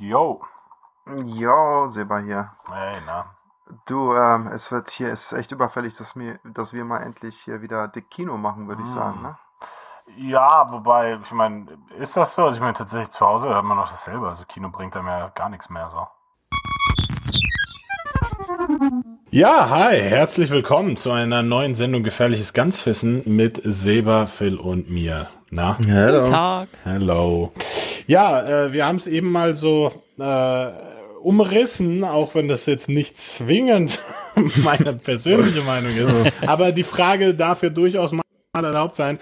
Yo. Jo, Seba hier. Hey, na. Du, ähm, es wird hier, es ist echt überfällig, dass wir, dass wir mal endlich hier wieder dick Kino machen, würde ich sagen, ne? Ja, wobei, ich meine, ist das so? Also ich meine, tatsächlich zu Hause hört man noch dasselbe. Also Kino bringt einem ja gar nichts mehr so. Ja, hi, herzlich willkommen zu einer neuen Sendung Gefährliches Ganzwissen mit Seba, Phil und mir. Na? Hello. Tag. Hello. Ja, äh, wir haben es eben mal so äh, umrissen, auch wenn das jetzt nicht zwingend meine persönliche Meinung ist. Aber die Frage darf ja durchaus mal erlaubt sein.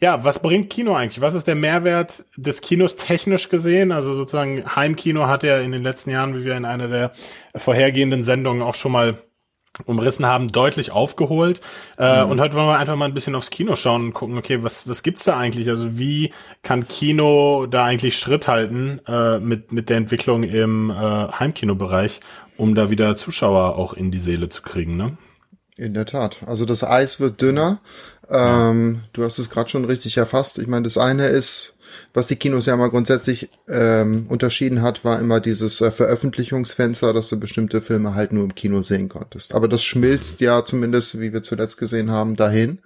Ja, was bringt Kino eigentlich? Was ist der Mehrwert des Kinos technisch gesehen? Also sozusagen Heimkino hat ja in den letzten Jahren, wie wir in einer der vorhergehenden Sendungen auch schon mal umrissen haben, deutlich aufgeholt. Äh, Und heute wollen wir einfach mal ein bisschen aufs Kino schauen und gucken, okay, was, was gibt's da eigentlich? Also wie kann Kino da eigentlich Schritt halten äh, mit, mit der Entwicklung im äh, Heimkinobereich, um da wieder Zuschauer auch in die Seele zu kriegen, ne? In der Tat. Also das Eis wird dünner. Ähm, Du hast es gerade schon richtig erfasst. Ich meine, das eine ist, was die Kinos ja mal grundsätzlich ähm, unterschieden hat, war immer dieses äh, Veröffentlichungsfenster, dass du bestimmte Filme halt nur im Kino sehen konntest. Aber das schmilzt ja zumindest, wie wir zuletzt gesehen haben, dahin.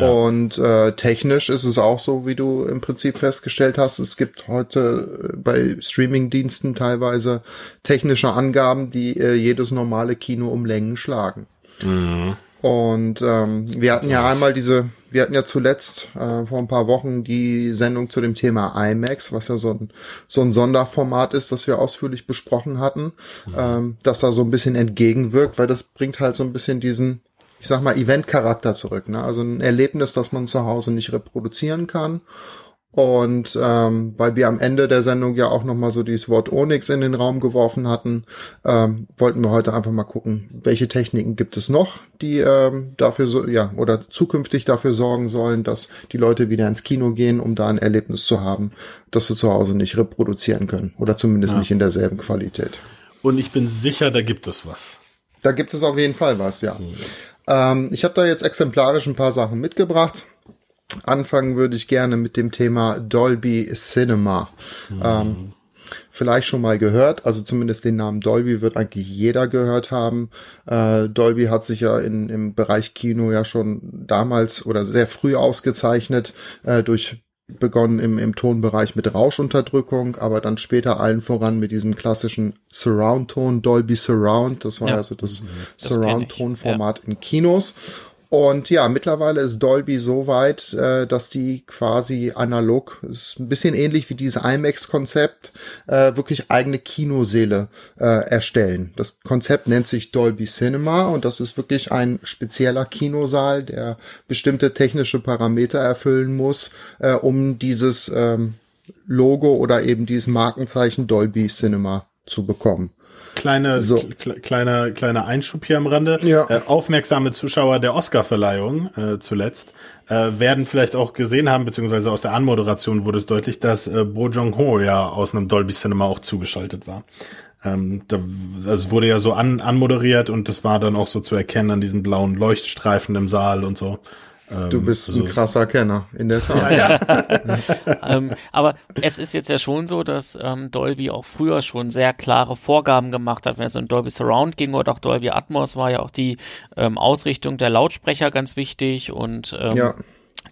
Und äh, technisch ist es auch so, wie du im Prinzip festgestellt hast. Es gibt heute äh, bei Streamingdiensten teilweise technische Angaben, die äh, jedes normale Kino um Längen schlagen. Und ähm, wir hatten ja einmal diese, wir hatten ja zuletzt äh, vor ein paar Wochen die Sendung zu dem Thema IMAX, was ja so ein, so ein Sonderformat ist, das wir ausführlich besprochen hatten, ähm, das da so ein bisschen entgegenwirkt, weil das bringt halt so ein bisschen diesen, ich sag mal, Event-Charakter zurück. Ne? Also ein Erlebnis, das man zu Hause nicht reproduzieren kann. Und ähm, weil wir am Ende der Sendung ja auch nochmal so dieses Wort Onyx in den Raum geworfen hatten, ähm, wollten wir heute einfach mal gucken, welche Techniken gibt es noch, die ähm, dafür so, ja, oder zukünftig dafür sorgen sollen, dass die Leute wieder ins Kino gehen, um da ein Erlebnis zu haben, das sie zu Hause nicht reproduzieren können. Oder zumindest nicht in derselben Qualität. Und ich bin sicher, da gibt es was. Da gibt es auf jeden Fall was, ja. Ähm, ich habe da jetzt exemplarisch ein paar Sachen mitgebracht. Anfangen würde ich gerne mit dem Thema Dolby Cinema. Ähm, vielleicht schon mal gehört, also zumindest den Namen Dolby wird eigentlich jeder gehört haben. Äh, Dolby hat sich ja in, im Bereich Kino ja schon damals oder sehr früh ausgezeichnet äh, durch begonnen im, im Tonbereich mit Rauschunterdrückung, aber dann später allen voran mit diesem klassischen Surround-Ton, Dolby Surround, das war Ja. also das, Das kenn ich, Surround-Tonformat in Kinos. Und ja, mittlerweile ist Dolby so weit, äh, dass die quasi analog, ist ein bisschen ähnlich wie dieses IMAX-Konzept, äh, wirklich eigene Kinoseele äh, erstellen. Das Konzept nennt sich Dolby Cinema und das ist wirklich ein spezieller Kinosaal, der bestimmte technische Parameter erfüllen muss, äh, um dieses ähm, Logo oder eben dieses Markenzeichen Dolby Cinema zu bekommen. Kleine, So. kle- kleiner, kleiner Einschub hier am Rande. Ja. Äh, aufmerksame Zuschauer der Oscarverleihung äh, zuletzt äh, werden vielleicht auch gesehen haben, beziehungsweise aus der Anmoderation wurde es deutlich, dass äh, Bo Jong Ho ja aus einem Dolby Cinema auch zugeschaltet war. Ähm, da, also es wurde ja so an, anmoderiert und das war dann auch so zu erkennen an diesen blauen Leuchtstreifen im Saal und so. Ähm, Du bist also, ein krasser Kenner, in der Tat. ähm, aber es ist jetzt ja schon so, dass ähm, Dolby auch früher schon sehr klare Vorgaben gemacht hat, wenn es um Dolby Surround ging oder auch Dolby Atmos war ja auch die ähm, Ausrichtung der Lautsprecher ganz wichtig und ähm, Ja.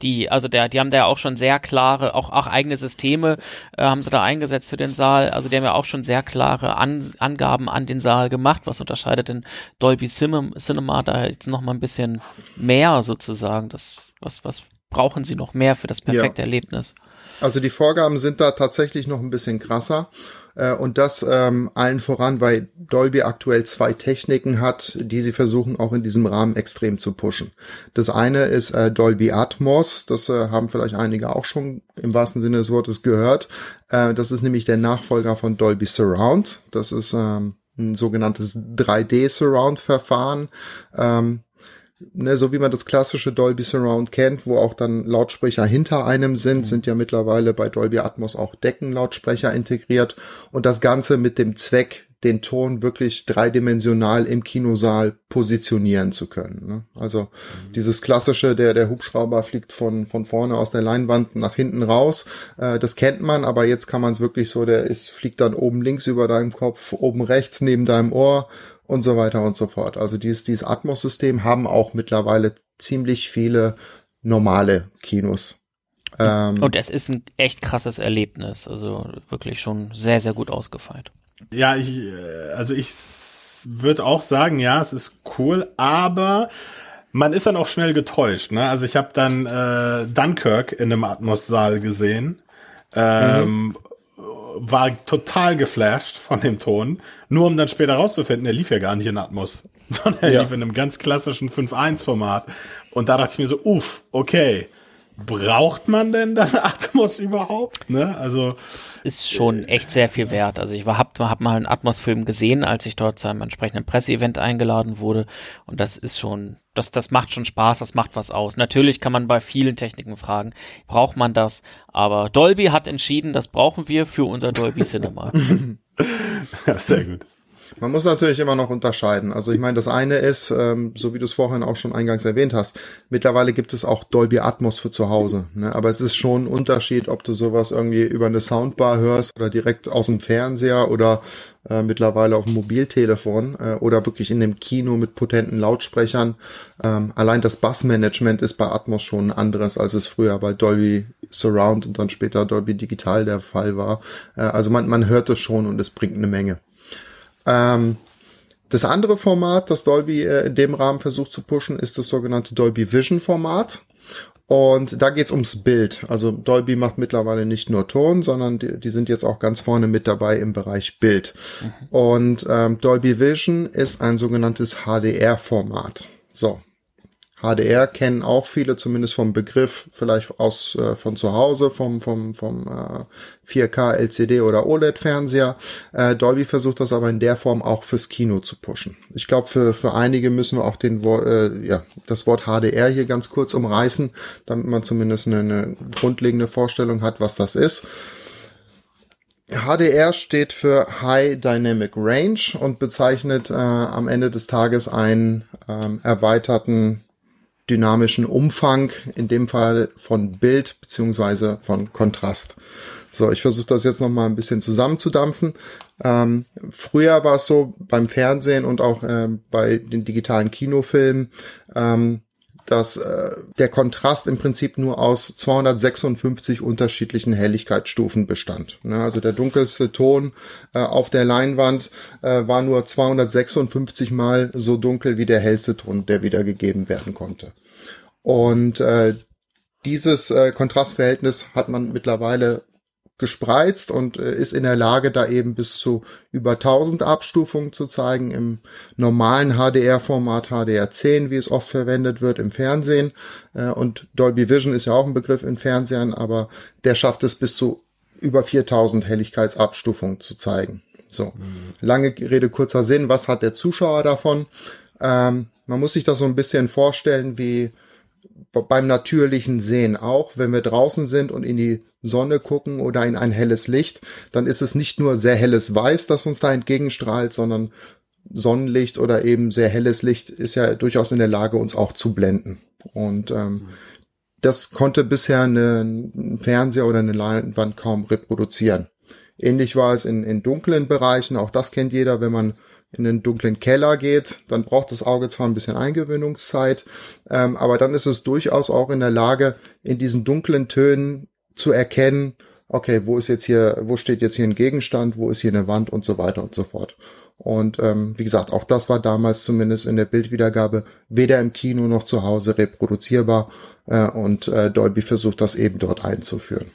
Die, also der, die haben da ja auch schon sehr klare, auch, auch eigene Systeme äh, haben sie da eingesetzt für den Saal. Also die haben ja auch schon sehr klare An Angaben an den Saal gemacht. Was unterscheidet denn Dolby Cinem Cinema da jetzt noch mal ein bisschen mehr sozusagen? Das, was, was brauchen sie noch mehr für das perfekte Ja. Erlebnis? Also die Vorgaben sind da tatsächlich noch ein bisschen krasser. Äh, und das ähm, allen voran, weil Dolby aktuell zwei Techniken hat, die sie versuchen auch in diesem Rahmen extrem zu pushen. Das eine ist äh, Dolby Atmos, das äh, haben vielleicht einige auch schon im wahrsten Sinne des Wortes gehört. Äh, das ist nämlich der Nachfolger von Dolby Surround. Das ist ähm, ein sogenanntes 3D-Surround-Verfahren. Ähm, ne, so wie man das klassische Dolby Surround kennt, wo auch dann Lautsprecher hinter einem sind, sind ja mittlerweile bei Dolby Atmos auch Deckenlautsprecher integriert und das Ganze mit dem Zweck, den Ton wirklich dreidimensional im Kinosaal positionieren zu können. Ne? Also mhm. dieses klassische, der, der Hubschrauber fliegt von, von vorne aus der Leinwand nach hinten raus, äh, das kennt man, aber jetzt kann man es wirklich so, der ist, fliegt dann oben links über deinem Kopf, oben rechts neben deinem Ohr und so weiter und so fort. Also dieses, dieses Atmos-System haben auch mittlerweile ziemlich viele normale Kinos. Ähm, und es ist ein echt krasses Erlebnis. Also wirklich schon sehr, sehr gut ausgefeilt. Ja, ich, äh, also ich würde auch sagen, ja, es ist cool, aber man ist dann auch schnell getäuscht. Ne? Also ich habe dann äh, Dunkirk in einem Atmos-Saal gesehen. Ähm, mhm. War total geflasht von dem Ton, nur um dann später rauszufinden, er lief ja gar nicht in Atmos, sondern er ja. lief in einem ganz klassischen 5.1-Format. Und da dachte ich mir so, uff, okay, braucht man denn dann Atmos überhaupt? Ne? Also es ist schon echt sehr viel wert. Also ich war, hab, mal einen Atmos-Film gesehen, als ich dort zu einem entsprechenden Presseevent eingeladen wurde. Und das ist schon, das, das macht schon Spaß, das macht was aus. Natürlich kann man bei vielen Techniken fragen, braucht man das? Aber Dolby hat entschieden, das brauchen wir für unser Dolby Cinema. sehr gut. Man muss natürlich immer noch unterscheiden. Also ich meine, das eine ist, ähm, so wie du es vorhin auch schon eingangs erwähnt hast, mittlerweile gibt es auch Dolby Atmos für zu Hause. Ne? Aber es ist schon ein Unterschied, ob du sowas irgendwie über eine Soundbar hörst oder direkt aus dem Fernseher oder äh, mittlerweile auf dem Mobiltelefon äh, oder wirklich in dem Kino mit potenten Lautsprechern. Ähm, allein das Bassmanagement ist bei Atmos schon anderes, als es früher bei Dolby Surround und dann später Dolby Digital der Fall war. Äh, also man, man hört es schon und es bringt eine Menge. Ähm, das andere Format, das Dolby äh, in dem Rahmen versucht zu pushen, ist das sogenannte Dolby Vision Format. Und da geht's ums Bild. Also Dolby macht mittlerweile nicht nur Ton, sondern die, die sind jetzt auch ganz vorne mit dabei im Bereich Bild. Mhm. Und ähm, Dolby Vision ist ein sogenanntes HDR-Format. So, HDR kennen auch viele, zumindest vom Begriff, vielleicht aus äh, von zu Hause, vom, vom, vom äh, 4K LCD oder OLED-Fernseher. Äh, Dolby versucht das aber in der Form auch fürs Kino zu pushen. Ich glaube, für, für einige müssen wir auch den, äh, ja, das Wort HDR hier ganz kurz umreißen, damit man zumindest eine, eine grundlegende Vorstellung hat, was das ist. HDR steht für High Dynamic Range und bezeichnet äh, am Ende des Tages einen ähm, erweiterten dynamischen Umfang, in dem Fall von Bild beziehungsweise von Kontrast. So, ich versuche das jetzt noch mal ein bisschen zusammenzudampfen. Ähm, früher war es so beim Fernsehen und auch äh, bei den digitalen Kinofilmen, ähm, dass äh, der Kontrast im Prinzip nur aus 256 unterschiedlichen Helligkeitsstufen bestand. Ne? Also der dunkelste Ton äh, auf der Leinwand äh, war nur 256 mal so dunkel wie der hellste Ton, der wiedergegeben werden konnte. Und äh, dieses äh, Kontrastverhältnis hat man mittlerweile gespreizt und äh, ist in der Lage, da eben bis zu über 1000 Abstufungen zu zeigen im normalen HDR-Format HDR10, wie es oft verwendet wird im Fernsehen. Äh, und Dolby Vision ist ja auch ein Begriff in Fernsehern, aber der schafft es bis zu über 4000 Helligkeitsabstufungen zu zeigen. So, mhm. lange Rede, kurzer Sinn. Was hat der Zuschauer davon? Ähm, man muss sich das so ein bisschen vorstellen wie beim natürlichen Sehen auch, wenn wir draußen sind und in die Sonne gucken oder in ein helles Licht, dann ist es nicht nur sehr helles Weiß, das uns da entgegenstrahlt, sondern Sonnenlicht oder eben sehr helles Licht ist ja durchaus in der Lage, uns auch zu blenden. Und ähm, das konnte bisher eine, ein Fernseher oder eine Leinwand kaum reproduzieren. Ähnlich war es in, in dunklen Bereichen, auch das kennt jeder, wenn man in den dunklen Keller geht, dann braucht das Auge zwar ein bisschen Eingewöhnungszeit, ähm, aber dann ist es durchaus auch in der Lage, in diesen dunklen Tönen zu erkennen, okay, wo ist jetzt hier, wo steht jetzt hier ein Gegenstand, wo ist hier eine Wand und so weiter und so fort. Und ähm, wie gesagt, auch das war damals zumindest in der Bildwiedergabe weder im Kino noch zu Hause reproduzierbar äh, und äh, Dolby versucht das eben dort einzuführen.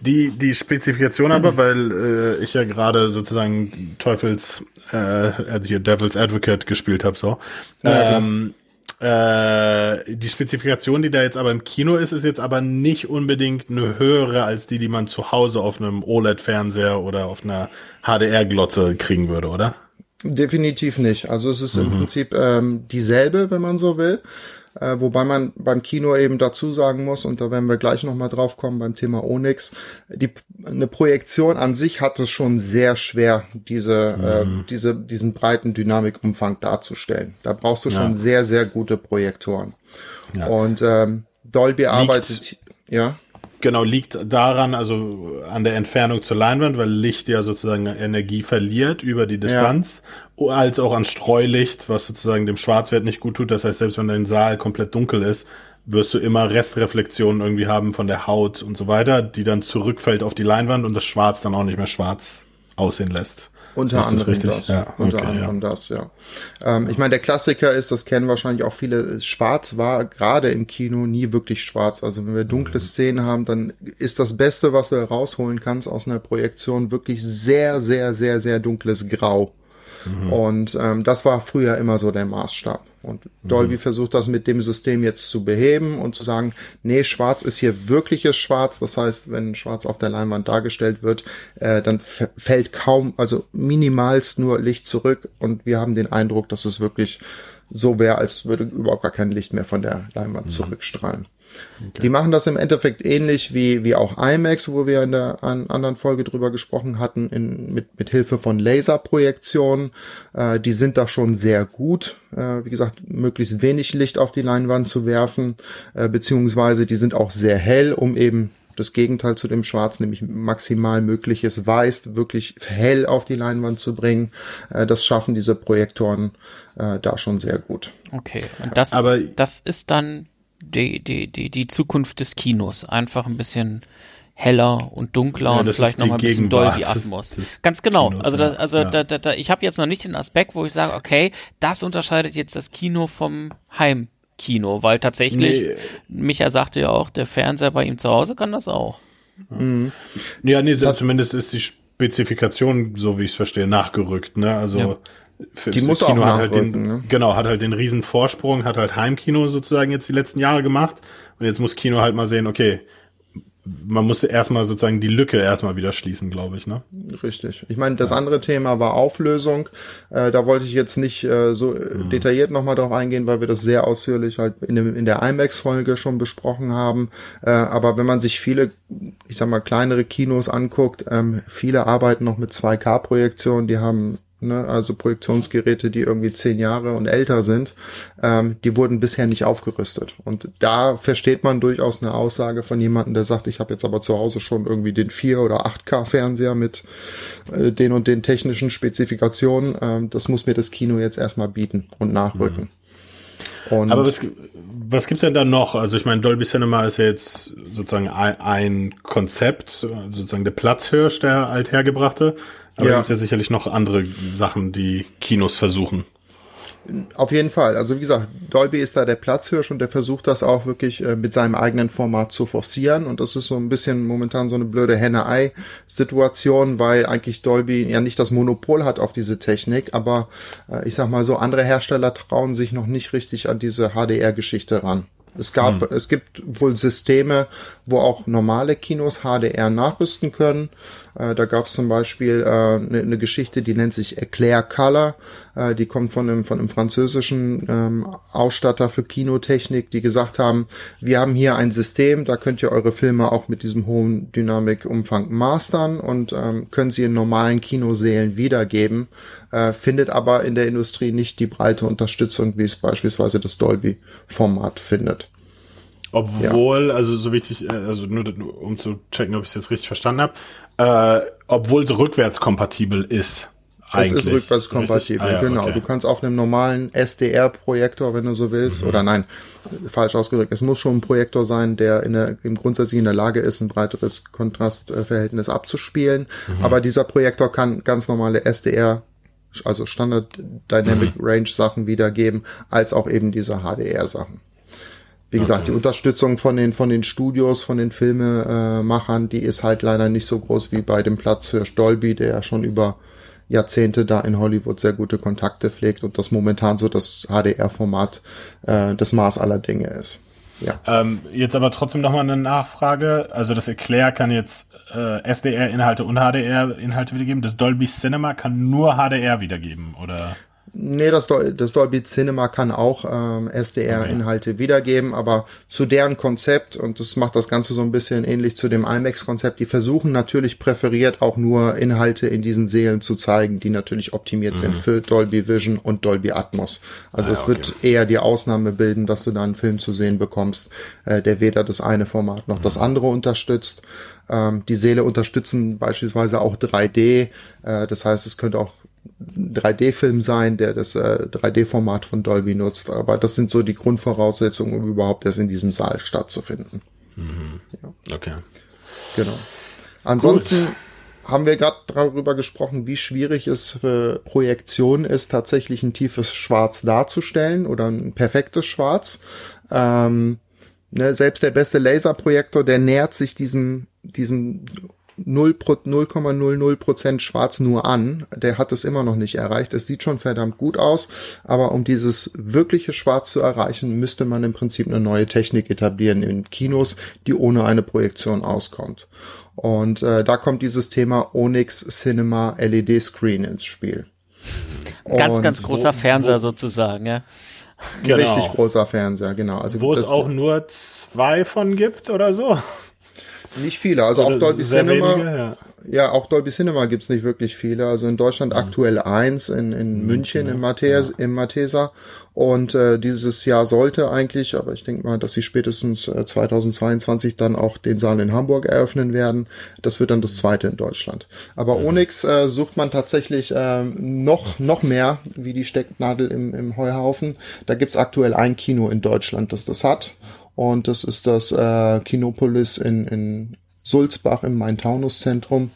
Die, die Spezifikation aber, weil äh, ich ja gerade sozusagen Teufels, äh, also hier Devil's Advocate gespielt habe, so. Ähm, äh, die Spezifikation, die da jetzt aber im Kino ist, ist jetzt aber nicht unbedingt eine höhere als die, die man zu Hause auf einem OLED-Fernseher oder auf einer HDR-Glotze kriegen würde, oder? Definitiv nicht. Also es ist mhm. im Prinzip ähm, dieselbe, wenn man so will. Äh, wobei man beim Kino eben dazu sagen muss, und da werden wir gleich nochmal drauf kommen beim Thema Onyx, die, eine Projektion an sich hat es schon sehr schwer, diese, mhm. äh, diese, diesen breiten Dynamikumfang darzustellen. Da brauchst du schon ja. sehr, sehr gute Projektoren. Ja. Und ähm, Dolby Liegt, arbeitet, ja. Genau, liegt daran, also an der Entfernung zur Leinwand, weil Licht ja sozusagen Energie verliert über die Distanz, ja. Als auch an Streulicht, was sozusagen dem Schwarzwert nicht gut tut. Das heißt, selbst wenn dein Saal komplett dunkel ist, wirst du immer Restreflexionen irgendwie haben von der Haut und so weiter, die dann zurückfällt auf die Leinwand und das Schwarz dann auch nicht mehr schwarz aussehen lässt. Unter anderem das, das. Ja, unter okay, anderem ja. das, ja. Ähm, ich meine, der Klassiker ist, das kennen wahrscheinlich auch viele, schwarz war gerade im Kino nie wirklich schwarz. Also wenn wir dunkle mhm. Szenen haben, dann ist das Beste, was du rausholen kannst aus einer Projektion, wirklich sehr, sehr, sehr, sehr dunkles Grau. Mhm. Und ähm, das war früher immer so der Maßstab. Und Dolby mhm. versucht das mit dem System jetzt zu beheben und zu sagen, nee, Schwarz ist hier wirkliches Schwarz. Das heißt, wenn Schwarz auf der Leinwand dargestellt wird, äh, dann fällt kaum, also minimalst nur Licht zurück. Und wir haben den Eindruck, dass es wirklich so wäre, als würde überhaupt gar kein Licht mehr von der Leinwand mhm. zurückstrahlen. Okay. Die machen das im Endeffekt ähnlich wie, wie auch IMAX, wo wir in der an, anderen Folge drüber gesprochen hatten, in, mit, mit Hilfe von Laserprojektionen. Äh, die sind da schon sehr gut. Äh, wie gesagt, möglichst wenig Licht auf die Leinwand zu werfen, äh, beziehungsweise die sind auch sehr hell, um eben das Gegenteil zu dem Schwarz, nämlich maximal mögliches Weiß, wirklich hell auf die Leinwand zu bringen. Äh, das schaffen diese Projektoren äh, da schon sehr gut. Okay, und das, Aber das ist dann die, die, die, die Zukunft des Kinos. Einfach ein bisschen heller und dunkler ja, und vielleicht noch mal ein bisschen Dolby Atmos. Ganz genau. Kinos, also da, also ja. da, da, da, ich habe jetzt noch nicht den Aspekt, wo ich sage, okay, das unterscheidet jetzt das Kino vom Heimkino, weil tatsächlich, nee. Micha sagte ja auch, der Fernseher bei ihm zu Hause kann das auch. Mhm. Ja, nee, zumindest ist die Spezifikation, so wie ich es verstehe, nachgerückt. Ne? Also ja die muss Kino auch hat halt den, ne? genau, hat halt den riesen Vorsprung, hat halt Heimkino sozusagen jetzt die letzten Jahre gemacht und jetzt muss Kino halt mal sehen, okay, man muss erstmal sozusagen die Lücke erstmal wieder schließen, glaube ich, ne? Richtig. Ich meine, das andere Thema war Auflösung. Äh, da wollte ich jetzt nicht äh, so mhm. detailliert nochmal drauf eingehen, weil wir das sehr ausführlich halt in, dem, in der IMAX-Folge schon besprochen haben. Äh, aber wenn man sich viele, ich sag mal, kleinere Kinos anguckt, ähm, viele arbeiten noch mit 2K-Projektionen, die haben ne, also Projektionsgeräte, die irgendwie zehn Jahre und älter sind, ähm, die wurden bisher nicht aufgerüstet. Und da versteht man durchaus eine Aussage von jemandem, der sagt, ich habe jetzt aber zu Hause schon irgendwie den 4 oder 8K Fernseher mit äh, den und den technischen Spezifikationen. Ähm, das muss mir das Kino jetzt erstmal bieten und nachrücken. Mhm. Und aber was, was gibt's denn da noch? Also ich meine, Dolby Cinema ist ja jetzt sozusagen ein, ein Konzept, sozusagen der Platzhirsch, der althergebrachte. Aber ja. gibt ja sicherlich noch andere Sachen, die Kinos versuchen. Auf jeden Fall. Also wie gesagt, Dolby ist da der Platzhirsch und der versucht das auch wirklich äh, mit seinem eigenen Format zu forcieren. Und das ist so ein bisschen momentan so eine blöde Henne-Ei-Situation, weil eigentlich Dolby ja nicht das Monopol hat auf diese Technik. Aber äh, ich sag mal so, andere Hersteller trauen sich noch nicht richtig an diese HDR-Geschichte ran. Es gab, hm. es gibt wohl Systeme, wo auch normale Kinos HDR nachrüsten können. Äh, da gab es zum Beispiel eine äh, ne, ne Geschichte, die nennt sich Eclair Color. Äh, die kommt von einem, von einem französischen ähm, Ausstatter für Kinotechnik, die gesagt haben, wir haben hier ein System, da könnt ihr eure Filme auch mit diesem hohen Dynamikumfang mastern und ähm, können sie in normalen Kinosälen wiedergeben, äh, findet aber in der Industrie nicht die breite Unterstützung, wie es beispielsweise das Dolby-Format findet. Obwohl, ja. also so wichtig, äh, also nur um zu checken, ob ich es jetzt richtig verstanden habe, äh, obwohl es rückwärtskompatibel ist. Eigentlich. Es ist rückwärtskompatibel, ah, ja, genau. Okay. Du kannst auf einem normalen SDR-Projektor, wenn du so willst, mhm. oder nein, falsch ausgedrückt, es muss schon ein Projektor sein, der in der, im grundsätzlich in der Lage ist, ein breiteres Kontrastverhältnis abzuspielen. Mhm. Aber dieser Projektor kann ganz normale SDR also Standard Dynamic mhm. Range Sachen wiedergeben, als auch eben diese HDR Sachen. Wie gesagt, okay. die Unterstützung von den, von den Studios, von den Filmemachern, die ist halt leider nicht so groß wie bei dem Platz für Dolby, der ja schon über Jahrzehnte da in Hollywood sehr gute Kontakte pflegt und das momentan so das HDR-Format äh, das Maß aller Dinge ist. Ja. Ähm, jetzt aber trotzdem nochmal eine Nachfrage. Also das Eclair kann jetzt äh, SDR-Inhalte und HDR-Inhalte wiedergeben. Das Dolby Cinema kann nur HDR wiedergeben, oder? Nee, das, Dol das Dolby Cinema kann auch ähm, SDR-Inhalte okay. wiedergeben, aber zu deren Konzept, und das macht das Ganze so ein bisschen ähnlich zu dem IMAX-Konzept, die versuchen natürlich präferiert auch nur Inhalte in diesen Seelen zu zeigen, die natürlich optimiert mhm. sind für Dolby Vision und Dolby Atmos. Also ah, es okay. wird eher die Ausnahme bilden, dass du da einen Film zu sehen bekommst, äh, der weder das eine Format noch mhm. das andere unterstützt. Ähm, die Seele unterstützen beispielsweise auch 3D. Äh, das heißt, es könnte auch 3D-Film sein, der das äh, 3D-Format von Dolby nutzt. Aber das sind so die Grundvoraussetzungen, um überhaupt erst in diesem Saal stattzufinden. Mhm. Ja. Okay. Genau. Ansonsten Gut. haben wir gerade darüber gesprochen, wie schwierig es für Projektion ist, tatsächlich ein tiefes Schwarz darzustellen oder ein perfektes Schwarz. Ähm, ne, selbst der beste Laserprojektor, der nähert sich diesem, diesem 0,00 Prozent schwarz nur an. Der hat es immer noch nicht erreicht. Es sieht schon verdammt gut aus, aber um dieses wirkliche Schwarz zu erreichen, müsste man im Prinzip eine neue Technik etablieren in Kinos, die ohne eine Projektion auskommt. Und äh, da kommt dieses Thema Onyx Cinema LED Screen ins Spiel. Ganz, Und ganz großer wo, Fernseher wo, sozusagen, ja. Genau. Richtig großer Fernseher, genau. Also wo es auch nur zwei von gibt oder so. Nicht viele, also auch Dolby Cinema. Wenige, ja. ja. auch Dolby Cinema gibt's nicht wirklich viele. Also in Deutschland mhm. aktuell eins, in, in München, München im, Mathes, ja. im Matheser. Und äh, dieses Jahr sollte eigentlich, aber ich denke mal, dass sie spätestens äh, 2022 dann auch den Saal in Hamburg eröffnen werden. Das wird dann das zweite in Deutschland. Aber mhm. Onyx äh, sucht man tatsächlich äh, noch, noch mehr wie die Stecknadel im, im Heuhaufen. Da gibt's aktuell ein Kino in Deutschland, das das hat. Und das ist das äh, Kinopolis in, in Sulzbach im Main-Taunus-Zentrum.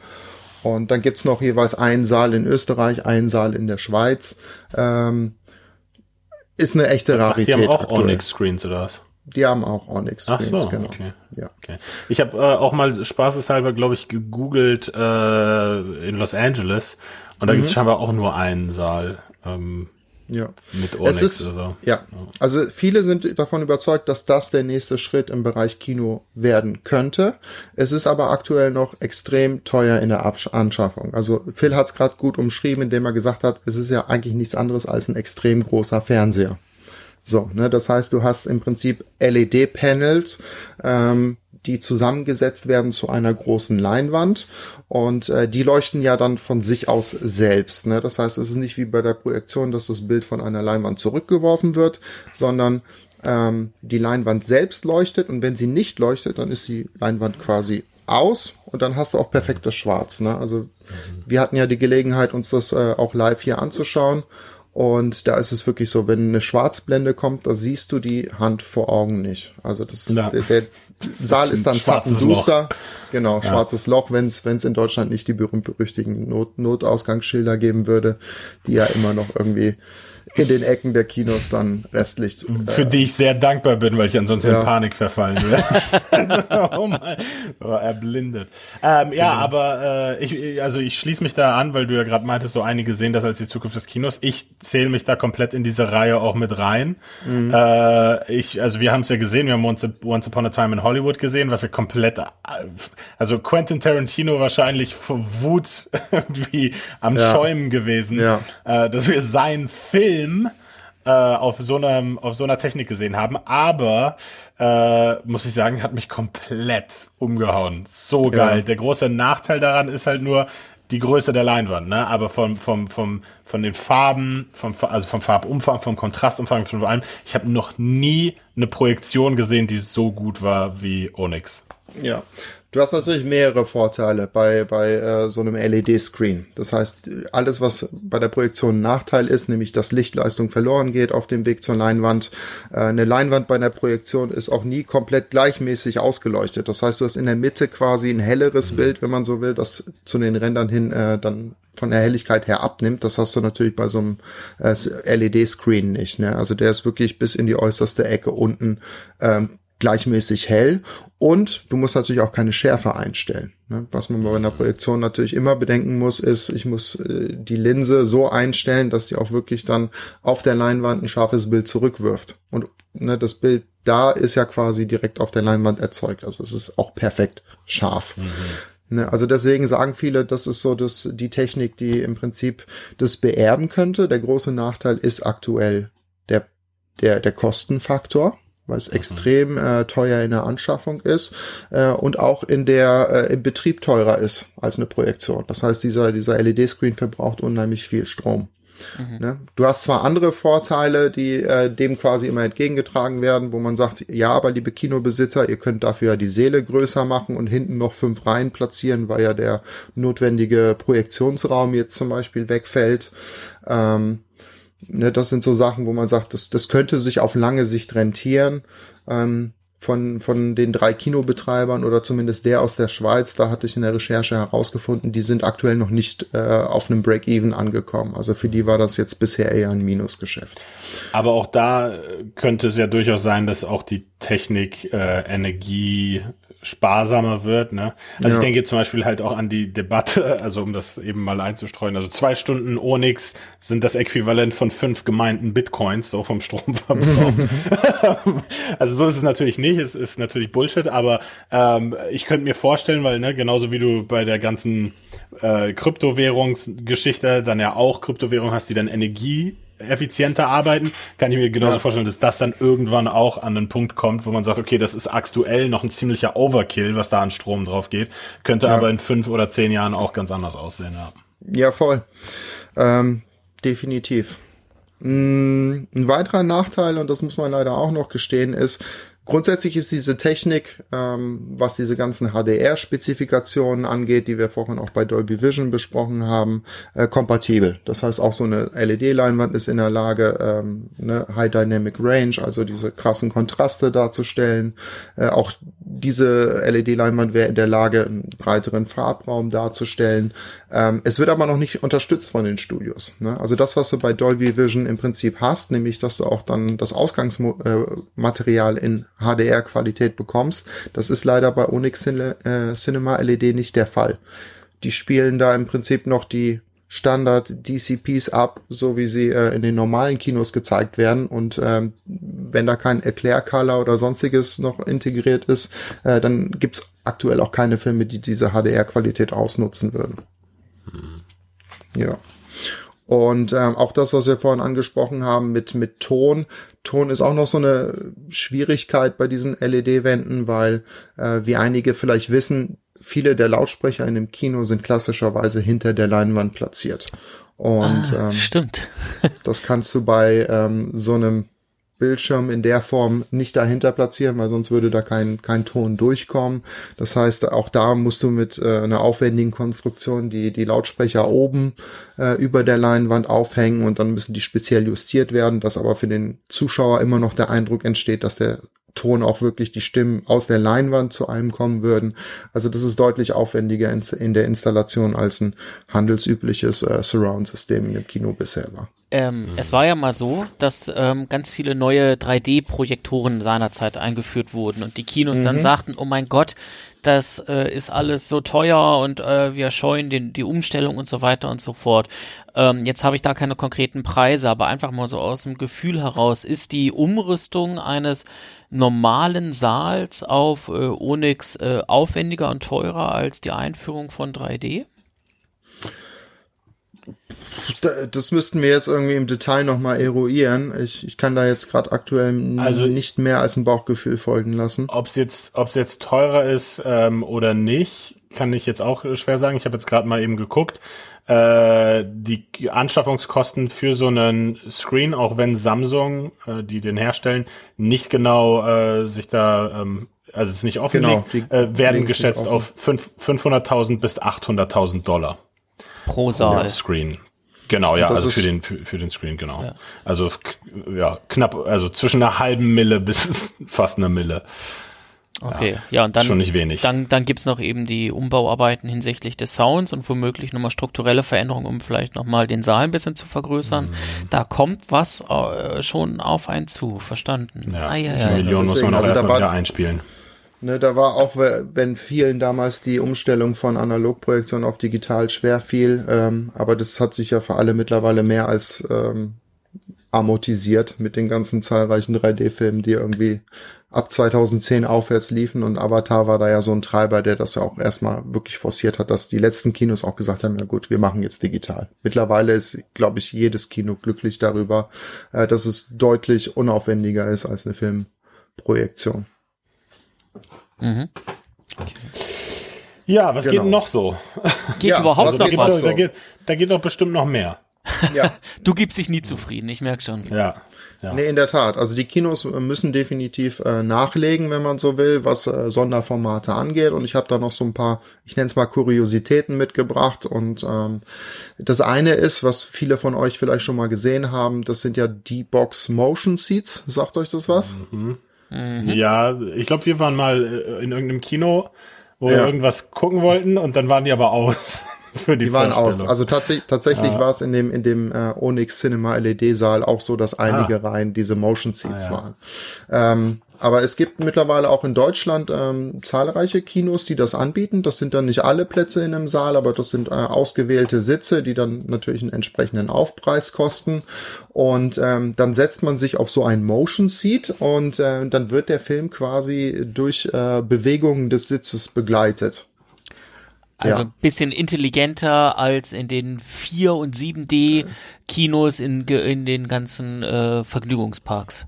Und dann gibt's noch jeweils einen Saal in Österreich, einen Saal in der Schweiz. Ähm, ist eine echte Rarität. Die haben auch Onyx-Screens oder was? Die haben auch Onyx Screens, Ach so, genau. Okay. Ja. Okay. Ich habe äh, auch mal spaßeshalber, glaube ich, gegoogelt äh, in Los Angeles und da mhm. gibt es scheinbar auch nur einen Saal. Ähm, ja. Mit Onyx ist, oder so. Ja. Also viele sind davon überzeugt, dass das der nächste Schritt im Bereich Kino werden könnte. Es ist aber aktuell noch extrem teuer in der Anschaffung. Also Phil hat es gerade gut umschrieben, indem er gesagt hat, es ist ja eigentlich nichts anderes als ein extrem großer Fernseher. So, ne, das heißt, du hast im Prinzip LED-Panels, ähm, die zusammengesetzt werden zu einer großen Leinwand und äh, die leuchten ja dann von sich aus selbst. Ne? Das heißt, es ist nicht wie bei der Projektion, dass das Bild von einer Leinwand zurückgeworfen wird, sondern ähm, die Leinwand selbst leuchtet und wenn sie nicht leuchtet, dann ist die Leinwand quasi aus und dann hast du auch perfektes Schwarz. Ne? Also wir hatten ja die Gelegenheit, uns das äh, auch live hier anzuschauen und da ist es wirklich so, wenn eine Schwarzblende kommt, da siehst du die Hand vor Augen nicht. Also das, ja. der, der Saal ist dann zappenduster. Genau, ja. schwarzes Loch, wenn es in Deutschland nicht die berühmt-berüchtigten Not Notausgangsschilder geben würde, die ja immer noch irgendwie in den Ecken der Kinos dann restlich. Für äh, die ich sehr dankbar bin, weil ich ansonsten ja. in Panik verfallen wäre. oh mein, oh, erblindet. Ähm, ja, genau. aber äh, ich, also ich schließe mich da an, weil du ja gerade meintest, so einige sehen das als die Zukunft des Kinos. Ich zähle mich da komplett in diese Reihe auch mit rein. Mhm. Äh, ich, also wir haben es ja gesehen, wir haben Once, Once Upon a Time in Hollywood gesehen, was ja komplett, also Quentin Tarantino wahrscheinlich vor Wut irgendwie am ja. Schäumen gewesen, ja. äh, dass wir seinen Film Film äh, auf so einer auf so einer Technik gesehen haben, aber äh, muss ich sagen, hat mich komplett umgehauen. So geil. Ja. Der große Nachteil daran ist halt nur die Größe der Leinwand, ne? Aber vom vom vom von den Farben, vom also vom Farbumfang, vom Kontrastumfang, von allem. Ich habe noch nie eine Projektion gesehen, die so gut war wie Onyx. Ja, Du hast natürlich mehrere Vorteile bei, bei äh, so einem LED-Screen. Das heißt, alles, was bei der Projektion ein Nachteil ist, nämlich dass Lichtleistung verloren geht auf dem Weg zur Leinwand. Äh, eine Leinwand bei einer Projektion ist auch nie komplett gleichmäßig ausgeleuchtet. Das heißt, du hast in der Mitte quasi ein helleres mhm. Bild, wenn man so will, das zu den Rändern hin äh, dann von der Helligkeit her abnimmt. Das hast du natürlich bei so einem äh, LED-Screen nicht. Ne? Also der ist wirklich bis in die äußerste Ecke unten ähm, gleichmäßig hell und du musst natürlich auch keine Schärfe einstellen. Ne? Was man bei einer Projektion natürlich immer bedenken muss, ist, ich muss äh, die Linse so einstellen, dass die auch wirklich dann auf der Leinwand ein scharfes Bild zurückwirft. Und ne, das Bild da ist ja quasi direkt auf der Leinwand erzeugt. Also es ist auch perfekt scharf. Mhm. Ne, also deswegen sagen viele, das ist so das, die Technik, die im Prinzip das beerben könnte. Der große Nachteil ist aktuell der, der, der Kostenfaktor weil es mhm. extrem äh, teuer in der Anschaffung ist äh, und auch in der äh, im Betrieb teurer ist als eine Projektion. Das heißt, dieser dieser LED-Screen verbraucht unheimlich viel Strom. Mhm. Ne? Du hast zwar andere Vorteile, die äh, dem quasi immer entgegengetragen werden, wo man sagt, ja, aber liebe Kinobesitzer, ihr könnt dafür ja die Seele größer machen und hinten noch fünf Reihen platzieren, weil ja der notwendige Projektionsraum jetzt zum Beispiel wegfällt. Ähm, ne, das sind so Sachen, wo man sagt, das, das könnte sich auf lange Sicht rentieren. Ähm, von, von den drei Kinobetreibern oder zumindest der aus der Schweiz, da hatte ich in der Recherche herausgefunden, die sind aktuell noch nicht äh, auf einem Break-Even angekommen. Also für die war das jetzt bisher eher ein Minusgeschäft. Aber auch da könnte es ja durchaus sein, dass auch die Technik äh, Energie sparsamer wird. Ne? Also ja. ich denke zum Beispiel halt auch an die Debatte, also um das eben mal einzustreuen. Also zwei Stunden Onyx sind das Äquivalent von fünf gemeinten Bitcoins, so vom Stromverbrauch. also so ist es natürlich nicht, es ist natürlich Bullshit, aber ähm, ich könnte mir vorstellen, weil ne, genauso wie du bei der ganzen äh, Kryptowährungsgeschichte dann ja auch Kryptowährung hast, die dann Energie effizienter arbeiten, kann ich mir genauso ja. vorstellen, dass das dann irgendwann auch an einen Punkt kommt, wo man sagt, okay, das ist aktuell noch ein ziemlicher Overkill, was da an Strom drauf geht, könnte ja. aber in fünf oder zehn Jahren auch ganz anders aussehen. Ja, ja voll. Ähm, definitiv. Mm, ein weiterer Nachteil, und das muss man leider auch noch gestehen, ist, Grundsätzlich ist diese Technik, ähm, was diese ganzen HDR-Spezifikationen angeht, die wir vorhin auch bei Dolby Vision besprochen haben, äh, kompatibel. Das heißt, auch so eine LED-Leinwand ist in der Lage, ähm, eine High Dynamic Range, also diese krassen Kontraste darzustellen. Äh, auch diese LED-Leinwand wäre in der Lage, einen breiteren Farbraum darzustellen. Ähm, es wird aber noch nicht unterstützt von den Studios. Ne? Also das, was du bei Dolby Vision im Prinzip hast, nämlich, dass du auch dann das Ausgangsmaterial in HDR-Qualität bekommst. Das ist leider bei Onyx äh, Cinema LED nicht der Fall. Die spielen da im Prinzip noch die Standard DCPs ab, so wie sie äh, in den normalen Kinos gezeigt werden. Und ähm, wenn da kein Erklärcolor oder sonstiges noch integriert ist, äh, dann gibt's aktuell auch keine Filme, die diese HDR-Qualität ausnutzen würden. Hm. Ja. Und ähm, auch das, was wir vorhin angesprochen haben mit, mit Ton. Ton ist auch noch so eine Schwierigkeit bei diesen LED-Wänden, weil, äh, wie einige vielleicht wissen, viele der Lautsprecher in dem Kino sind klassischerweise hinter der Leinwand platziert. Und ah, ähm, stimmt. das kannst du bei ähm, so einem Bildschirm in der Form nicht dahinter platzieren, weil sonst würde da kein, kein Ton durchkommen. Das heißt, auch da musst du mit äh, einer aufwendigen Konstruktion die, die Lautsprecher oben äh, über der Leinwand aufhängen und dann müssen die speziell justiert werden, dass aber für den Zuschauer immer noch der Eindruck entsteht, dass der Ton auch wirklich die Stimmen aus der Leinwand zu einem kommen würden. Also das ist deutlich aufwendiger in, in der Installation als ein handelsübliches äh, Surround-System im Kino bisher war. Ähm, mhm. Es war ja mal so, dass ähm, ganz viele neue 3D-Projektoren seinerzeit eingeführt wurden und die Kinos mhm. dann sagten, oh mein Gott, das äh, ist alles so teuer und äh, wir scheuen den, die Umstellung und so weiter und so fort. Ähm, jetzt habe ich da keine konkreten Preise, aber einfach mal so aus dem Gefühl heraus, ist die Umrüstung eines normalen Saals auf äh, Onyx äh, aufwendiger und teurer als die Einführung von 3D? Das müssten wir jetzt irgendwie im Detail nochmal eruieren. Ich, ich kann da jetzt gerade aktuell also, nicht mehr als ein Bauchgefühl folgen lassen. Ob es jetzt, ob's jetzt teurer ist ähm, oder nicht, kann ich jetzt auch schwer sagen. Ich habe jetzt gerade mal eben geguckt. Äh, die Anschaffungskosten für so einen Screen, auch wenn Samsung, äh, die den herstellen, nicht genau äh, sich da ähm, also es ist nicht offenlegt, genau, äh, werden geschätzt auf 500.000 bis 800.000 Dollar. Pro Saal. Screen. Genau, ja, also für den, für, für den Screen, genau. Ja. Also, ja, knapp, also zwischen einer halben Mille bis fast einer Mille. Okay, ja, ja und dann, schon nicht wenig. dann, dann gibt's noch eben die Umbauarbeiten hinsichtlich des Sounds und womöglich nochmal strukturelle Veränderungen, um vielleicht nochmal den Saal ein bisschen zu vergrößern. Mhm. Da kommt was äh, schon auf einen zu, verstanden. Ja, ah, ja, ja. Die Million muss man auch also erstmal wieder einspielen. Ne, da war auch, wenn vielen damals die Umstellung von Analogprojektion auf digital schwer fiel, ähm, aber das hat sich ja für alle mittlerweile mehr als ähm, amortisiert mit den ganzen zahlreichen 3D-Filmen, die irgendwie ab 2010 aufwärts liefen und Avatar war da ja so ein Treiber, der das ja auch erstmal wirklich forciert hat, dass die letzten Kinos auch gesagt haben, ja gut, wir machen jetzt digital. Mittlerweile ist, glaube ich, jedes Kino glücklich darüber, äh, dass es deutlich unaufwendiger ist als eine Filmprojektion. Mhm. Okay. Ja, was genau. geht noch so? Geht ja, überhaupt also noch was? So. Da, geht, da geht doch bestimmt noch mehr. Ja. du gibst dich nie zufrieden, ich merke schon. Ja. Ja. Nee, in der Tat. Also die Kinos müssen definitiv äh, nachlegen, wenn man so will, was äh, Sonderformate angeht. Und ich habe da noch so ein paar, ich nenne es mal Kuriositäten mitgebracht. Und ähm, das eine ist, was viele von euch vielleicht schon mal gesehen haben, das sind ja D-Box Motion Seats. Sagt euch das was? Mhm. Mhm. Ja, ich glaube, wir waren mal äh, in irgendeinem Kino, wo ja. wir irgendwas gucken wollten und dann waren die aber aus. für die, die waren aus. Also tatsächlich, tatsächlich ah. war es in dem in dem äh, Onyx Cinema LED Saal auch so, dass einige ah. Reihen diese Motion Seats ah, ja. waren. Ähm, aber es gibt mittlerweile auch in Deutschland ähm, zahlreiche Kinos, die das anbieten. Das sind dann nicht alle Plätze in einem Saal, aber das sind äh, ausgewählte Sitze, die dann natürlich einen entsprechenden Aufpreis kosten. Und ähm, dann setzt man sich auf so ein Motion Seat und äh, dann wird der Film quasi durch äh, Bewegungen des Sitzes begleitet. Also ja. ein bisschen intelligenter als in den 4 und 7D Kinos in, in den ganzen äh, Vergnügungsparks.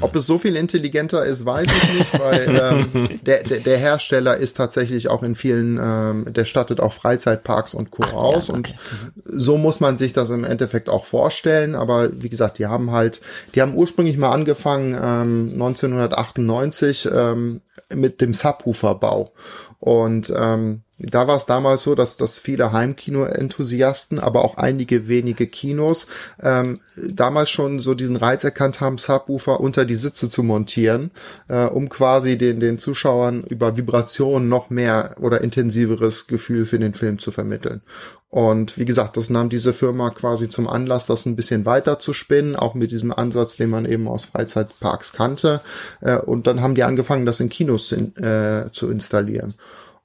Ob es so viel intelligenter ist, weiß ich nicht, weil ähm, der, der, der Hersteller ist tatsächlich auch in vielen, ähm, der stattet auch Freizeitparks und Co. Ach, aus ja, okay. und so muss man sich das im Endeffekt auch vorstellen. Aber wie gesagt, die haben halt, die haben ursprünglich mal angefangen ähm, 1998 ähm, mit dem Subwoofer-Bau und ähm, da war es damals so, dass, dass viele Heimkino-Enthusiasten, aber auch einige wenige Kinos ähm, damals schon so diesen Reiz erkannt haben, Subwoofer unter die Sitze zu montieren, äh, um quasi den, den Zuschauern über Vibrationen noch mehr oder intensiveres Gefühl für den Film zu vermitteln. Und wie gesagt, das nahm diese Firma quasi zum Anlass, das ein bisschen weiter zu spinnen, auch mit diesem Ansatz, den man eben aus Freizeitparks kannte. Äh, und dann haben die angefangen, das in Kinos in, äh, zu installieren.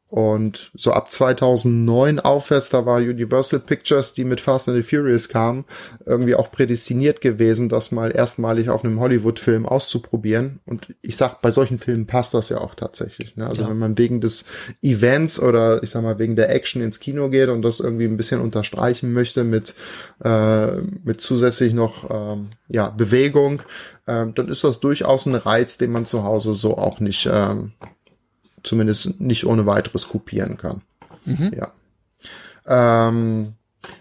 Und so ab 2009 aufwärts, da war Universal Pictures, die mit Fast and the Furious kamen, irgendwie auch prädestiniert gewesen, das mal erstmalig auf einem Hollywood-Film auszuprobieren. Und ich sag, bei solchen Filmen passt das ja auch tatsächlich. Ne? Also ja. wenn man wegen des Events oder ich sag mal wegen der Action ins Kino geht und das irgendwie ein bisschen unterstreichen möchte mit, äh, mit zusätzlich noch ähm, ja, Bewegung, äh, dann ist das durchaus ein Reiz, den man zu Hause so auch nicht ähm, zumindest nicht ohne weiteres kopieren kann. Mhm. Ja. Ähm,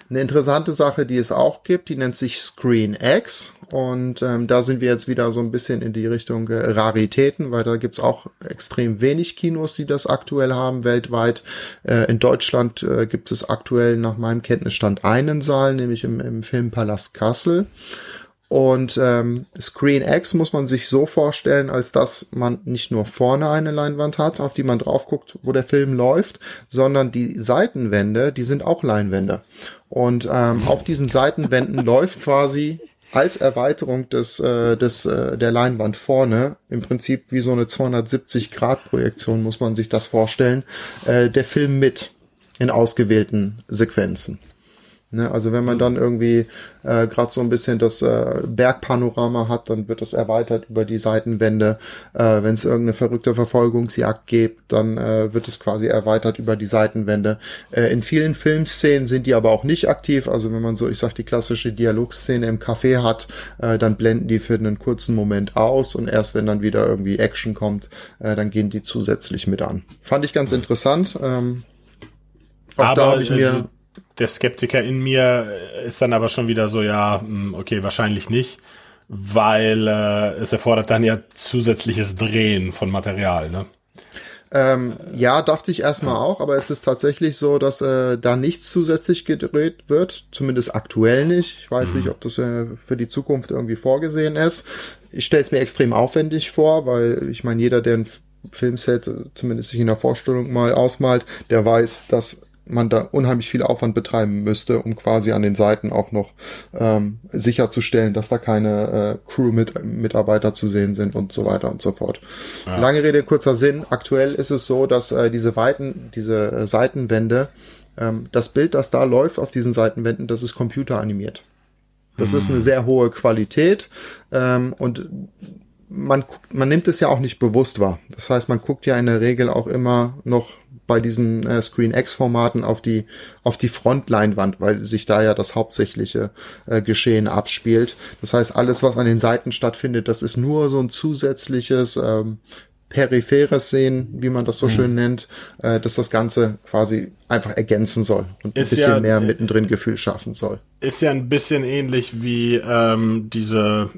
eine interessante Sache, die es auch gibt, die nennt sich Screen X. Und ähm, da sind wir jetzt wieder so ein bisschen in die Richtung äh, Raritäten, weil da gibt's auch extrem wenig Kinos, die das aktuell haben weltweit. Äh, in Deutschland äh, gibt es aktuell nach meinem Kenntnisstand einen Saal, nämlich im, im Filmpalast Kassel. Und ähm, Screen X muss man sich so vorstellen, als dass man nicht nur vorne eine Leinwand hat, auf die man drauf guckt, wo der Film läuft, sondern die Seitenwände, die sind auch Leinwände. Und ähm, auf diesen Seitenwänden läuft quasi als Erweiterung des, äh, des äh, der Leinwand vorne, im Prinzip wie so eine 270 Grad Projektion muss man sich das vorstellen, äh, der Film mit in ausgewählten Sequenzen. Ne? Also wenn man dann irgendwie äh, gerade so ein bisschen das äh, Bergpanorama hat, dann wird das erweitert über die Seitenwände. Äh, wenn es irgendeine verrückte Verfolgungsjagd gibt, dann äh, wird es quasi erweitert über die Seitenwände. Äh, in vielen Filmszenen sind die aber auch nicht aktiv. Also wenn man so, ich sag, die klassische Dialogszene im Café hat, äh, dann blenden die für einen kurzen Moment aus und erst wenn dann wieder irgendwie Action kommt, äh, dann gehen die zusätzlich mit an. Fand ich ganz interessant. Ähm, auch aber, da habe ich mir der Skeptiker in mir ist dann aber schon wieder so, ja, hm, okay, wahrscheinlich nicht, weil äh, es erfordert dann ja zusätzliches Drehen von Material, ne? Ähm, ja, dachte ich erstmal auch, aber es ist tatsächlich so, dass äh, da nichts zusätzlich gedreht wird, zumindest aktuell nicht. Ich weiß mhm. nicht, ob das äh, für die Zukunft irgendwie vorgesehen ist. Ich stelle es mir extrem aufwendig vor, weil ich meine, jeder, der ein Filmset zumindest sich in der Vorstellung mal ausmalt, der weiß, dass man da unheimlich viel Aufwand betreiben müsste, um quasi an den Seiten auch noch ähm, sicherzustellen, dass da keine äh, Crew-Mitarbeiter zu sehen sind und so weiter und so fort. Ja. Lange Rede, kurzer Sinn. Aktuell ist es so, dass äh, diese Weiten, diese äh, Seitenwände, ähm, das Bild, das da läuft auf diesen Seitenwänden, das ist computeranimiert. Das mhm. ist eine sehr hohe Qualität ähm, und man guckt, man nimmt es ja auch nicht bewusst wahr. Das heißt, man guckt ja in der Regel auch immer noch bei diesen äh, Screen X-Formaten auf die auf die Frontleinwand, weil sich da ja das hauptsächliche äh, Geschehen abspielt. Das heißt, alles, was an den Seiten stattfindet, das ist nur so ein zusätzliches ähm, peripheres Sehen, wie man das so mhm. schön nennt, äh, dass das Ganze quasi einfach ergänzen soll und ist ein bisschen ja, mehr mittendrin Gefühl schaffen soll. Ist ja ein bisschen ähnlich wie ähm, diese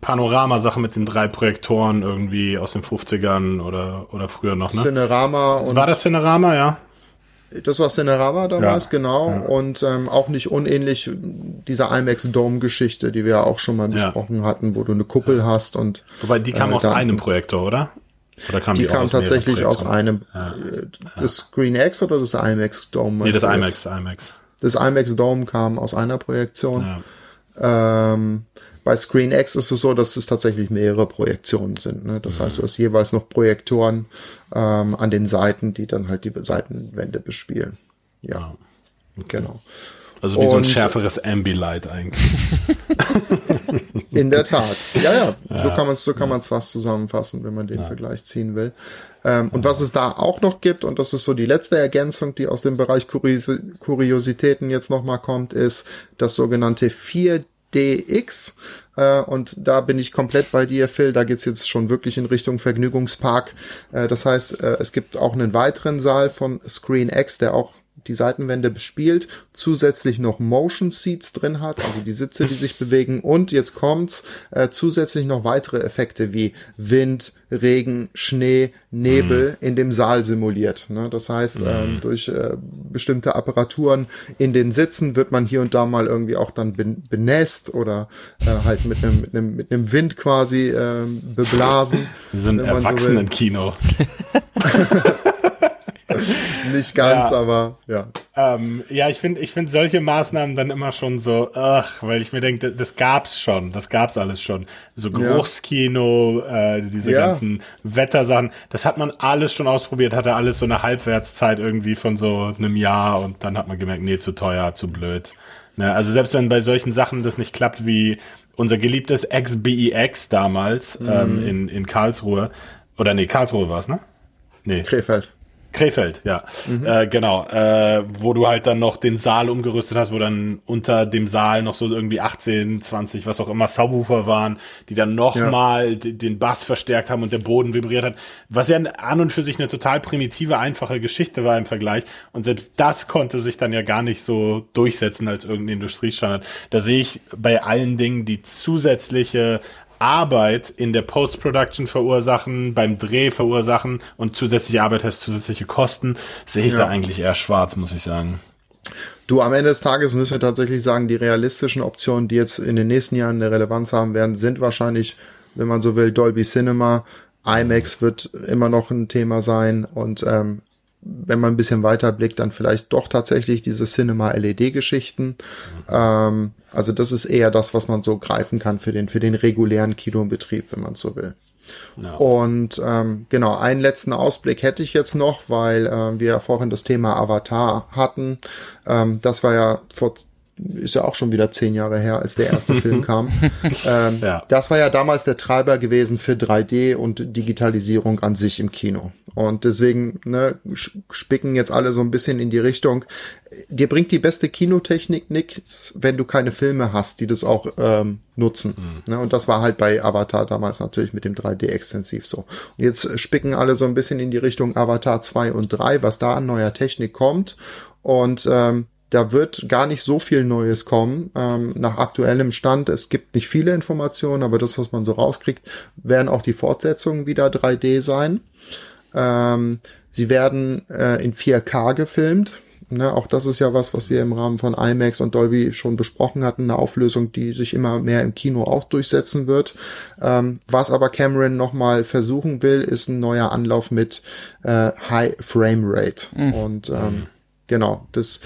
Panorama-Sache mit den drei Projektoren irgendwie aus den 50ern oder, oder früher noch, ne? Cinerama und. War das Cinerama, ja? Das war Cinerama damals, ja, genau. Ja. Und ähm, auch nicht unähnlich dieser IMAX Dome-Geschichte, die wir ja auch schon mal besprochen ja. hatten, wo du eine Kuppel hast und. Wobei die kam äh, aus einem Projektor, oder? Oder kam die, die kam aus tatsächlich aus einem. Äh, das Screen X oder das IMAX Dome? Nee, das IMAX, IMAX. Das IMAX Dome kam aus einer Projektion. Ähm, bei Screen X ist es so, dass es tatsächlich mehrere Projektionen sind. Ne? Das mhm. heißt, du hast jeweils noch Projektoren ähm, an den Seiten, die dann halt die Seitenwände bespielen. Ja, okay. genau. Also wie Und, so ein schärferes Ambilight eigentlich. In der Tat. Ja, ja, ja. so kann man es so kann man es fast zusammenfassen, wenn man den ja. Vergleich ziehen will. Ähm, und was es da auch noch gibt, und das ist so die letzte Ergänzung, die aus dem Bereich Kurios Kuriositäten jetzt nochmal kommt, ist das sogenannte 4 DX. Äh, und da bin ich komplett bei dir, Phil. Da geht's jetzt schon wirklich in Richtung Vergnügungspark. Äh, das heißt, äh, es gibt auch einen weiteren Saal von Screen X, der auch die Seitenwände bespielt, zusätzlich noch Motion Seats drin hat, also die Sitze, die sich bewegen und jetzt kommt's, äh, zusätzlich noch weitere Effekte wie Wind, Regen, Schnee, Nebel mhm. in dem Saal simuliert. Ne? Das heißt, mhm. ähm, durch äh, bestimmte Apparaturen in den Sitzen wird man hier und da mal irgendwie auch dann benässt oder äh, halt mit einem mit einem mit einem Wind quasi äh, beblasen. Wir sind Erwachsenen-Kino. Nicht ganz, ja. aber ja. Ähm, ja, ich finde ich finde solche Maßnahmen dann immer schon so, ach, weil ich mir denke, das, gab's schon, das gab's alles schon. So Geruchskino, ja. äh, diese ja. ganzen Wettersachen, das hat man alles schon ausprobiert, hatte alles so eine Halbwertszeit irgendwie von so einem Jahr und dann hat man gemerkt, nee, zu teuer, zu blöd. Ne? Also selbst wenn bei solchen Sachen das nicht klappt wie unser geliebtes XBEX e damals mhm. ähm, in, in Karlsruhe, oder nee, Karlsruhe war's, ne? Nee. Krefeld. Krefeld, ja. Mhm. Äh, genau. Äh, wo du halt dann noch den Saal umgerüstet hast, wo dann unter dem Saal noch so irgendwie 18, 20, was auch immer, Subwoofer waren, die dann nochmal ja. den Bass verstärkt haben und der Boden vibriert hat. Was ja an und für sich eine total primitive, einfache Geschichte war im Vergleich. Und selbst das konnte sich dann ja gar nicht so durchsetzen als irgendein Industriestandard. Da sehe ich bei allen Dingen die zusätzliche Arbeit in der Post-Production verursachen, beim Dreh verursachen und zusätzliche Arbeit heißt zusätzliche Kosten, sehe ich ja. da eigentlich eher schwarz, muss ich sagen. Du, am Ende des Tages müssen wir tatsächlich sagen, die realistischen Optionen, die jetzt in den nächsten Jahren eine Relevanz haben werden, sind wahrscheinlich, wenn man so will, Dolby Cinema. IMAX wird immer noch ein Thema sein und ähm, wenn man ein bisschen weiter blickt, dann vielleicht doch tatsächlich diese Cinema-LED-Geschichten. Mhm. Ähm, also das ist eher das, was man so greifen kann für den, für den regulären Kinobetrieb, wenn man so will. Ja. Und ähm, genau, einen letzten Ausblick hätte ich jetzt noch, weil äh, wir ja vorhin das Thema Avatar hatten. Ähm, das war ja vor ist ja auch schon wieder zehn Jahre her, als der erste Film kam. Ähm, ja. Das war ja damals der Treiber gewesen für 3D und Digitalisierung an sich im Kino. Und deswegen ne, spicken jetzt alle so ein bisschen in die Richtung. Dir bringt die beste Kinotechnik nichts, wenn du keine Filme hast, die das auch ähm, nutzen. Mhm. Ne, und das war halt bei Avatar damals natürlich mit dem 3D extensiv so. Und jetzt spicken alle so ein bisschen in die Richtung Avatar 2 und 3, was da an neuer Technik kommt. Und ähm, da wird gar nicht so viel Neues kommen. Ähm, nach aktuellem Stand, es gibt nicht viele Informationen, aber das, was man so rauskriegt, werden auch die Fortsetzungen wieder 3D sein. Ähm, sie werden äh, in 4K gefilmt. Ne, auch das ist ja was, was wir im Rahmen von IMAX und Dolby schon besprochen hatten, eine Auflösung, die sich immer mehr im Kino auch durchsetzen wird. Ähm, was aber Cameron nochmal versuchen will, ist ein neuer Anlauf mit äh, High Frame Rate. Mhm. Und ähm, genau, das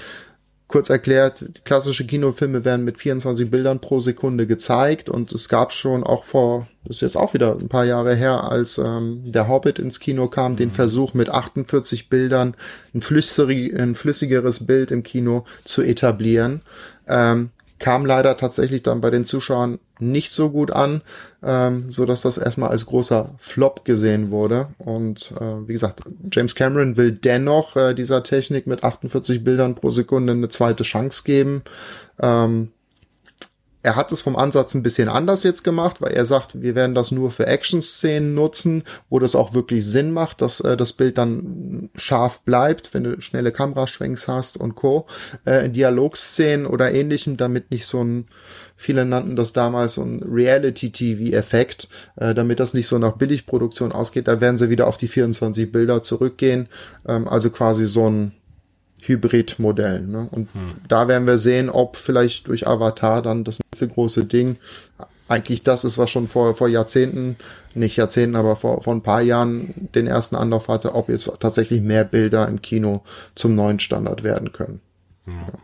kurz erklärt, klassische Kinofilme werden mit 24 Bildern pro Sekunde gezeigt und es gab schon auch vor, das ist jetzt auch wieder ein paar Jahre her, als ähm, der Hobbit ins Kino kam, mhm. den Versuch mit 48 Bildern ein, flüssig, ein flüssigeres Bild im Kino zu etablieren. Ähm, kam leider tatsächlich dann bei den Zuschauern nicht so gut an, ähm, so dass das erstmal als großer Flop gesehen wurde. Und äh, wie gesagt, James Cameron will dennoch äh, dieser Technik mit 48 Bildern pro Sekunde eine zweite Chance geben. Ähm, er hat es vom Ansatz ein bisschen anders jetzt gemacht, weil er sagt, wir werden das nur für Action-Szenen nutzen, wo das auch wirklich Sinn macht, dass äh, das Bild dann scharf bleibt, wenn du schnelle Kameraschwenks hast und Co. Äh, in Dialogszenen oder ähnlichem, damit nicht so ein, viele nannten das damals so ein Reality-TV-Effekt, äh, damit das nicht so nach Billigproduktion ausgeht, da werden sie wieder auf die 24 Bilder zurückgehen, ähm, also quasi so ein Hybridmodell. Ne? Und hm. da werden wir sehen, ob vielleicht durch Avatar dann das nächste große Ding eigentlich das ist, was schon vor, vor Jahrzehnten, nicht Jahrzehnten, aber vor, vor ein paar Jahren den ersten Anlauf hatte, ob jetzt tatsächlich mehr Bilder im Kino zum neuen Standard werden können. Hm. Ja.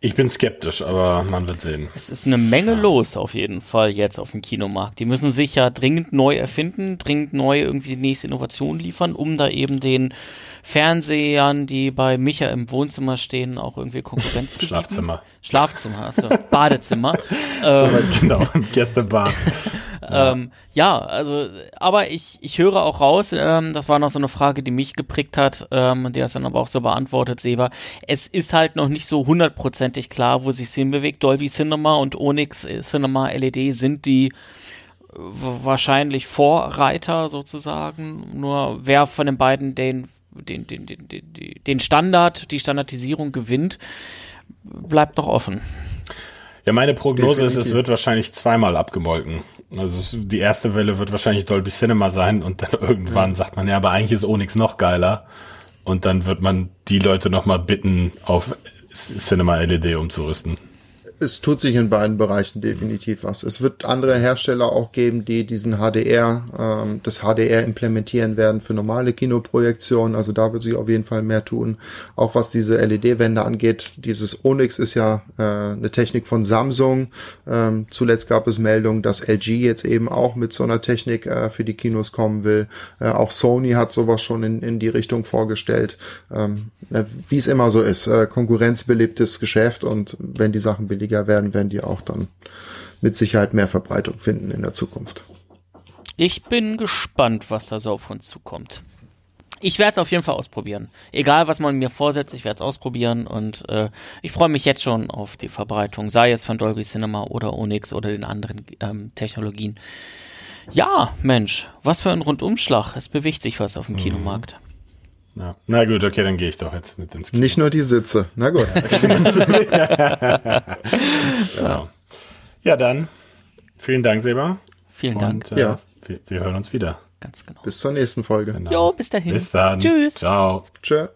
Ich bin skeptisch, aber man wird sehen. Es ist eine Menge ja. los auf jeden Fall jetzt auf dem Kinomarkt. Die müssen sich ja dringend neu erfinden, dringend neu irgendwie die nächste Innovation liefern, um da eben den Fernsehern, die bei Micha im Wohnzimmer stehen, auch irgendwie Konkurrenz zu Schlafzimmer. Schlafzimmer, also Badezimmer. ähm, so, genau, Gästebad. Ja. Ähm, ja, also, aber ich, ich höre auch raus, ähm, das war noch so eine Frage, die mich geprägt hat, ähm, die hast dann aber auch so beantwortet, Seba. Es ist halt noch nicht so hundertprozentig klar, wo sich hinbewegt. Dolby Cinema und Onyx Cinema LED sind die wahrscheinlich Vorreiter sozusagen. Nur wer von den beiden den den, den, den, den Standard, die Standardisierung gewinnt, bleibt noch offen. Ja, meine Prognose Definitiv. ist, es wird wahrscheinlich zweimal abgemolken. Also die erste Welle wird wahrscheinlich Dolby Cinema sein und dann irgendwann ja. sagt man, ja, aber eigentlich ist Onyx noch geiler. Und dann wird man die Leute nochmal bitten, auf Cinema LED umzurüsten es tut sich in beiden Bereichen definitiv was. Es wird andere Hersteller auch geben, die diesen HDR, ähm, das HDR implementieren werden für normale Kinoprojektionen. Also da wird sich auf jeden Fall mehr tun. Auch was diese LED-Wände angeht. Dieses Onyx ist ja äh, eine Technik von Samsung. Ähm, zuletzt gab es Meldungen, dass LG jetzt eben auch mit so einer Technik äh, für die Kinos kommen will. Äh, auch Sony hat sowas schon in, in die Richtung vorgestellt. Ähm, Wie es immer so ist. Äh, konkurrenzbelebtes Geschäft und wenn die Sachen billig billiger werden, werden die auch dann mit Sicherheit mehr Verbreitung finden in der Zukunft. Ich bin gespannt, was da so auf uns zukommt. Ich werde es auf jeden Fall ausprobieren. Egal, was man mir vorsetzt, ich werde es ausprobieren und äh, ich freue mich jetzt schon auf die Verbreitung, sei es von Dolby Cinema oder Onyx oder den anderen ähm, Technologien. Ja, Mensch, was für ein Rundumschlag. Es bewegt sich was auf dem mhm. Kinomarkt. Ja. Na gut, okay, dann gehe ich doch jetzt mit ins Kino. Nicht nur die Sitze. Na gut. genau. Ja, dann vielen Dank, Seba. Vielen Und, Dank. Äh, ja. Wir, wir, hören uns wieder. Ganz genau. Bis zur nächsten Folge. Genau. Jo, bis dahin. Bis dann. Tschüss. Ciao. Tschö.